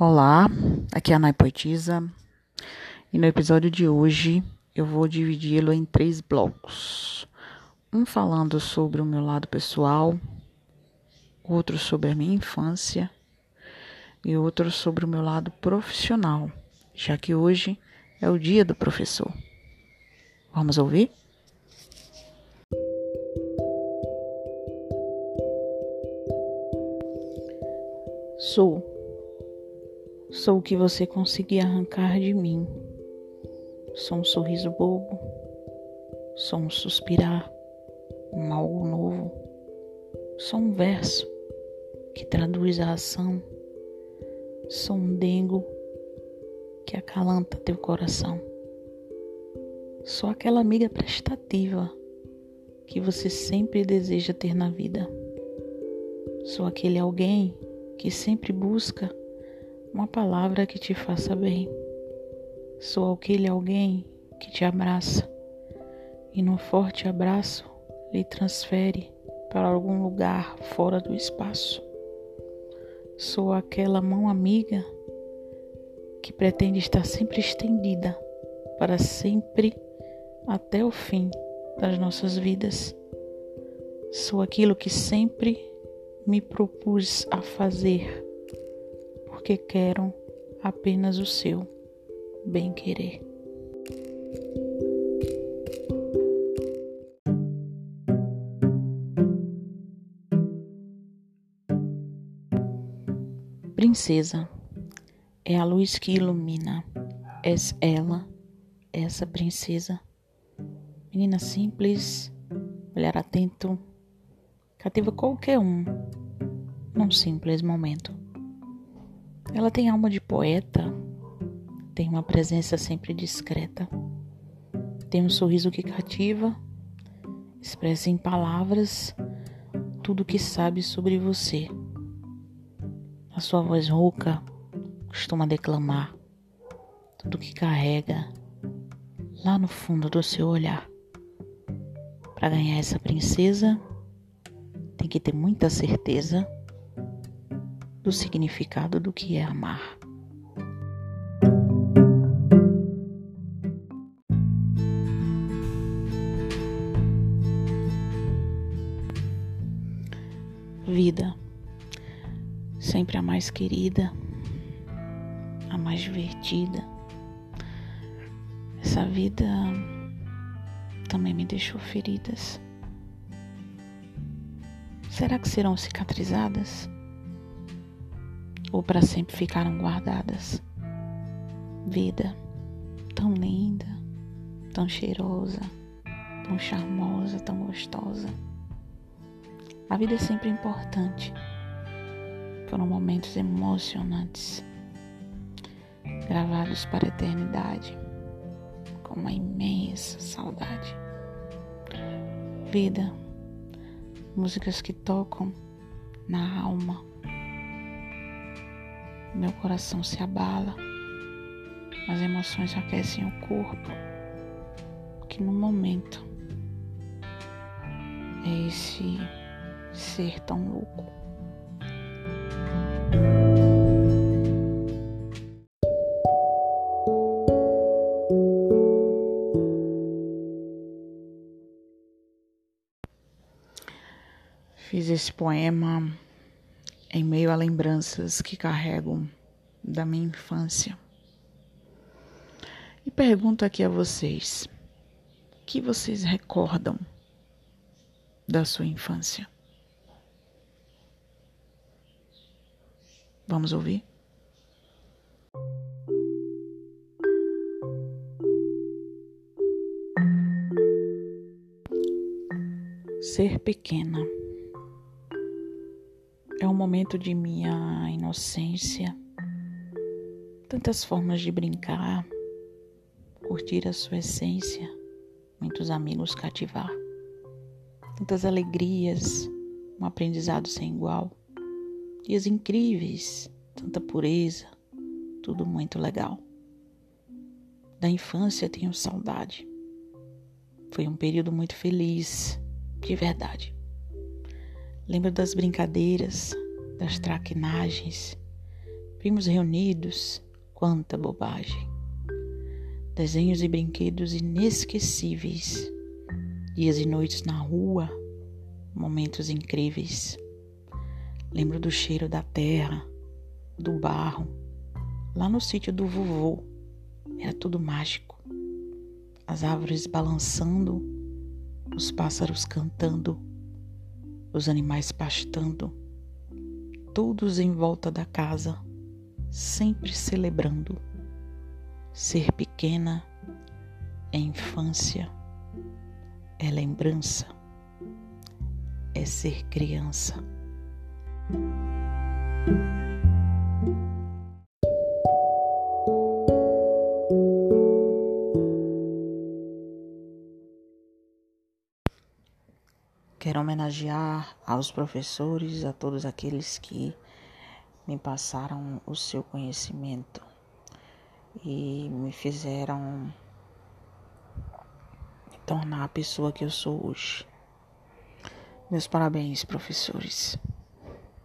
Olá, aqui é a Nai Poetisa e no episódio de hoje eu vou dividi-lo em três blocos. Um falando sobre o meu lado pessoal, outro sobre a minha infância e outro sobre o meu lado profissional, já que hoje é o dia do professor. Vamos ouvir? Sou Sou o que você conseguir arrancar de mim. Sou um sorriso bobo. Sou um suspirar, um algo novo. Sou um verso que traduz a ação. Sou um dengo que acalanta teu coração. Sou aquela amiga prestativa que você sempre deseja ter na vida. Sou aquele alguém que sempre busca uma palavra que te faça bem. Sou aquele alguém que te abraça e num forte abraço lhe transfere para algum lugar fora do espaço. Sou aquela mão amiga que pretende estar sempre estendida para sempre até o fim das nossas vidas. Sou aquilo que sempre me propus a fazer porque quero apenas o seu bem-querer. Princesa, é a luz que ilumina, és ela, essa princesa. Menina simples, olhar atento, cativa qualquer um num simples momento. Ela tem alma de poeta, tem uma presença sempre discreta, tem um sorriso que cativa, expressa em palavras tudo o que sabe sobre você. A sua voz rouca costuma declamar tudo que carrega lá no fundo do seu olhar. Para ganhar essa princesa, tem que ter muita certeza do significado do que é amar. Vida, sempre a mais querida, a mais divertida. Essa vida também me deixou feridas. Será que serão cicatrizadas? Ou para sempre ficaram guardadas. Vida tão linda, tão cheirosa, tão charmosa, tão gostosa. A vida é sempre importante. Foram momentos emocionantes, gravados para a eternidade, com uma imensa saudade. Vida, músicas que tocam na alma meu coração se abala, as emoções aquecem o corpo, que no momento é esse ser tão louco. Fiz esse poema em meio a lembranças que carrego da minha infância. E pergunto aqui a vocês: o que vocês recordam da sua infância? Vamos ouvir? Ser pequena é um momento de minha inocência, tantas formas de brincar, curtir a sua essência, muitos amigos cativar, tantas alegrias, um aprendizado sem igual, dias incríveis, tanta pureza, tudo muito legal. Da infância tenho saudade. Foi um período muito feliz, de verdade. Lembro das brincadeiras, das traquinagens, primos reunidos, quanta bobagem. Desenhos e brinquedos inesquecíveis, dias e noites na rua, momentos incríveis. Lembro do cheiro da terra, do barro, lá no sítio do vovô. Era tudo mágico. As árvores balançando, os pássaros cantando, os animais pastando, todos em volta da casa, sempre celebrando. Ser pequena é infância, é lembrança, é ser criança. Quero homenagear aos professores, a todos aqueles que me passaram o seu conhecimento e me fizeram tornar a pessoa que eu sou hoje. Meus parabéns, professores,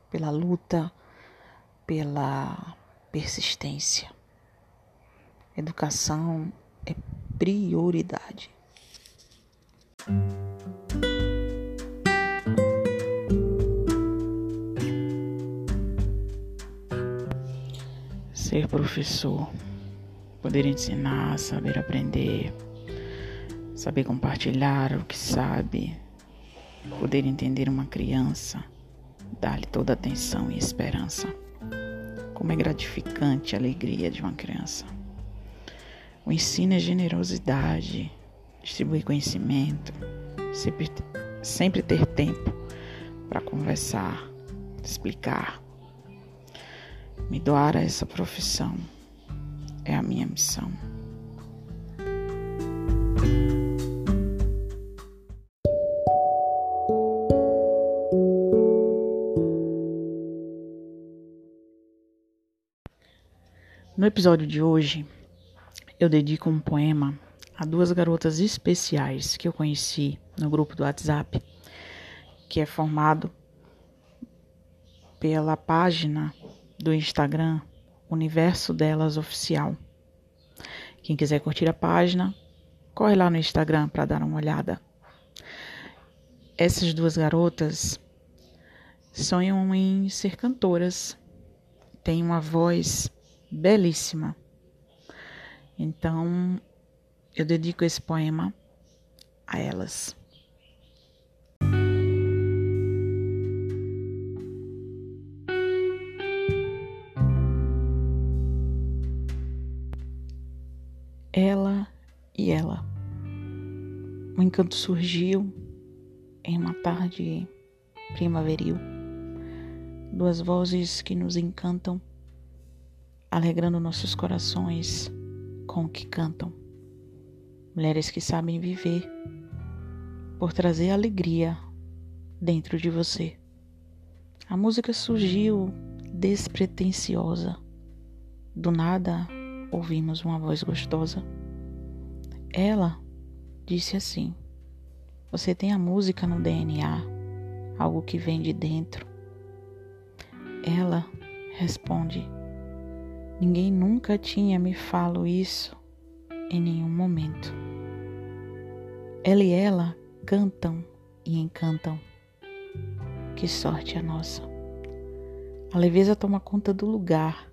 pela luta, pela persistência. Educação é prioridade. Ser professor, poder ensinar, saber aprender, saber compartilhar o que sabe, poder entender uma criança, dar-lhe toda atenção e esperança. Como é gratificante a alegria de uma criança. O ensino é generosidade, distribuir conhecimento, sempre, sempre ter tempo para conversar, explicar me doar a essa profissão é a minha missão. No episódio de hoje, eu dedico um poema a duas garotas especiais que eu conheci no grupo do WhatsApp, que é formado pela página do Instagram Universo Delas Oficial. Quem quiser curtir a página, corre lá no Instagram para dar uma olhada. Essas duas garotas sonham em ser cantoras, têm uma voz belíssima. Então, eu dedico esse poema a elas. Ela e ela. O encanto surgiu em uma tarde primaveril. Duas vozes que nos encantam, alegrando nossos corações com o que cantam. Mulheres que sabem viver por trazer alegria dentro de você. A música surgiu despretensiosa. Do nada, ouvimos uma voz gostosa. Ela disse assim: Você tem a música no DNA, algo que vem de dentro. Ela responde: Ninguém nunca tinha me falado isso em nenhum momento. Ela e ela cantam e encantam. Que sorte a nossa. A leveza toma conta do lugar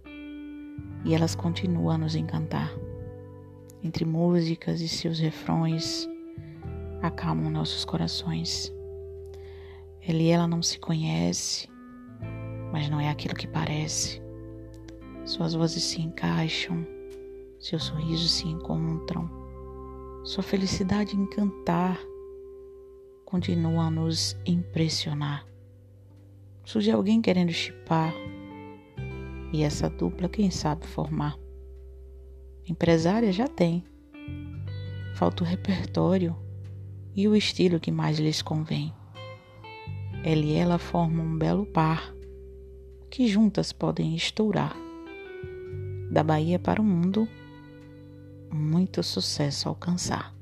e elas continuam a nos encantar. Entre músicas e seus refrões, acalmam nossos corações. Ele e ela não se conhece, mas não é aquilo que parece. Suas vozes se encaixam, seus sorrisos se encontram, sua felicidade em cantar continua a nos impressionar. Surge alguém querendo chipar e essa dupla, quem sabe formar? Empresária já tem. Falta o repertório e o estilo que mais lhes convém. Ela e ela formam um belo par que juntas podem estourar. Da Bahia para o mundo, muito sucesso alcançar.